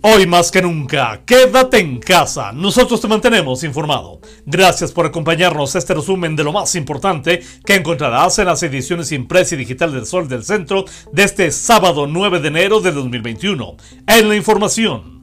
Hoy más que nunca, quédate en casa. Nosotros te mantenemos informado. Gracias por acompañarnos a este resumen de lo más importante que encontrarás en las ediciones impresa y digital del Sol del Centro de este sábado 9 de enero de 2021. En la información.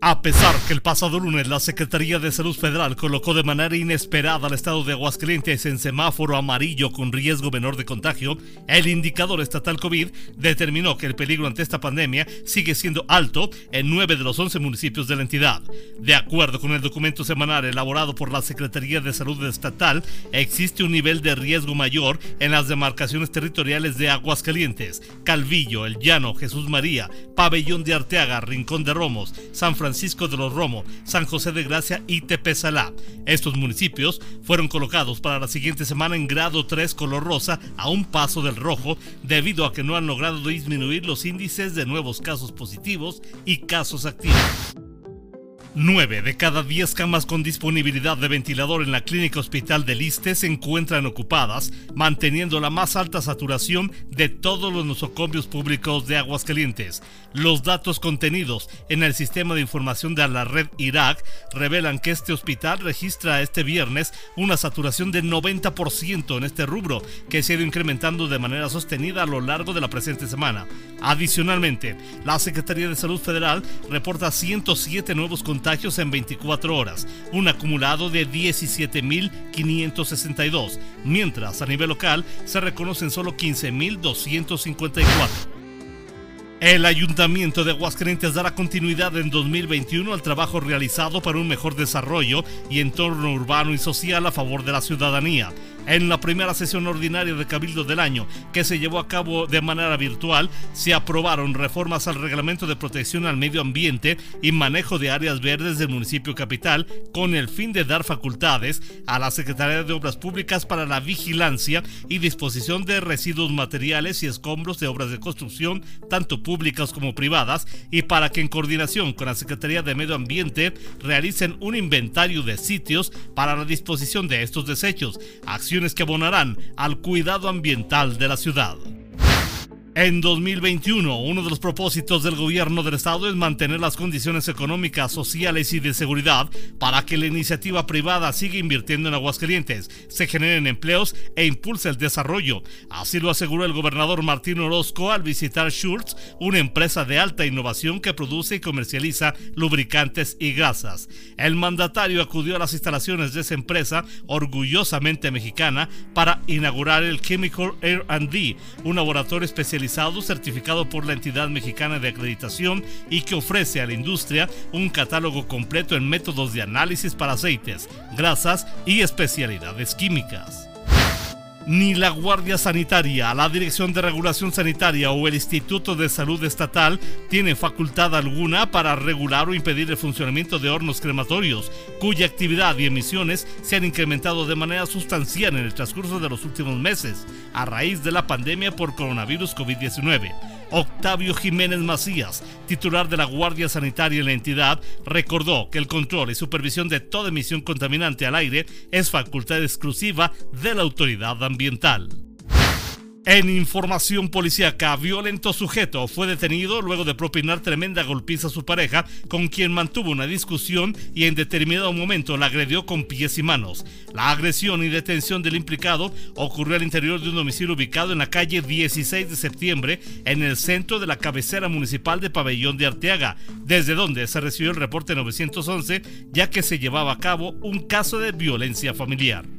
A pesar que el pasado lunes la Secretaría de Salud Federal colocó de manera inesperada al estado de Aguascalientes en semáforo amarillo con riesgo menor de contagio, el indicador estatal COVID determinó que el peligro ante esta pandemia sigue siendo alto en 9 de los 11 municipios de la entidad. De acuerdo con el documento semanal elaborado por la Secretaría de Salud Estatal, existe un nivel de riesgo mayor en las demarcaciones territoriales de Aguascalientes, Calvillo, El Llano, Jesús María, Pabellón de Arteaga, Rincón de Romos, San Francisco, Francisco de los Romo, San José de Gracia y Tepezalá. Estos municipios fueron colocados para la siguiente semana en grado 3 color rosa a un paso del rojo debido a que no han logrado disminuir los índices de nuevos casos positivos y casos activos. 9 de cada 10 camas con disponibilidad de ventilador en la clínica hospital del Liste se encuentran ocupadas, manteniendo la más alta saturación de todos los nosocomios públicos de Aguascalientes. Los datos contenidos en el sistema de información de la red Irak revelan que este hospital registra este viernes una saturación de 90% en este rubro, que se ha ido incrementando de manera sostenida a lo largo de la presente semana. Adicionalmente, la Secretaría de Salud Federal reporta 107 nuevos contagios en 24 horas, un acumulado de 17.562, mientras a nivel local se reconocen solo 15.254. El Ayuntamiento de Aguascalientes dará continuidad en 2021 al trabajo realizado para un mejor desarrollo y entorno urbano y social a favor de la ciudadanía. En la primera sesión ordinaria de Cabildo del año, que se llevó a cabo de manera virtual, se aprobaron reformas al Reglamento de Protección al Medio Ambiente y Manejo de Áreas Verdes del municipio capital, con el fin de dar facultades a la Secretaría de Obras Públicas para la vigilancia y disposición de residuos materiales y escombros de obras de construcción, tanto públicas como privadas, y para que en coordinación con la Secretaría de Medio Ambiente realicen un inventario de sitios para la disposición de estos desechos, que abonarán al cuidado ambiental de la ciudad. En 2021, uno de los propósitos del gobierno del estado es mantener las condiciones económicas, sociales y de seguridad para que la iniciativa privada siga invirtiendo en Aguascalientes, se generen empleos e impulse el desarrollo. Así lo aseguró el gobernador Martín Orozco al visitar Schultz, una empresa de alta innovación que produce y comercializa lubricantes y grasas. El mandatario acudió a las instalaciones de esa empresa, orgullosamente mexicana, para inaugurar el Chemical R&D, un laboratorio especializado certificado por la entidad mexicana de acreditación y que ofrece a la industria un catálogo completo en métodos de análisis para aceites, grasas y especialidades químicas ni la Guardia Sanitaria, la Dirección de Regulación Sanitaria o el Instituto de Salud Estatal tienen facultad alguna para regular o impedir el funcionamiento de hornos crematorios, cuya actividad y emisiones se han incrementado de manera sustancial en el transcurso de los últimos meses, a raíz de la pandemia por coronavirus COVID-19. Octavio Jiménez Macías, titular de la Guardia Sanitaria en la entidad, recordó que el control y supervisión de toda emisión contaminante al aire es facultad exclusiva de la autoridad ambiental. En información policíaca, violento sujeto fue detenido luego de propinar tremenda golpiza a su pareja, con quien mantuvo una discusión y en determinado momento la agredió con pies y manos. La agresión y detención del implicado ocurrió al interior de un domicilio ubicado en la calle 16 de septiembre, en el centro de la cabecera municipal de Pabellón de Arteaga, desde donde se recibió el reporte 911, ya que se llevaba a cabo un caso de violencia familiar.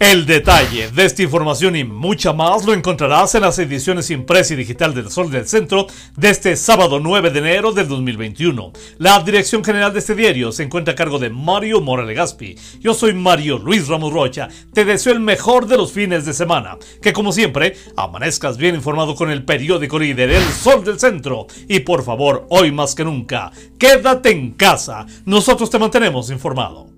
El detalle de esta información y mucha más lo encontrarás en las ediciones impresa y digital del Sol del Centro de este sábado 9 de enero del 2021. La dirección general de este diario se encuentra a cargo de Mario Morales Gaspi. Yo soy Mario Luis Ramos Rocha. Te deseo el mejor de los fines de semana. Que como siempre, amanezcas bien informado con el periódico líder El Sol del Centro. Y por favor, hoy más que nunca, quédate en casa. Nosotros te mantenemos informado.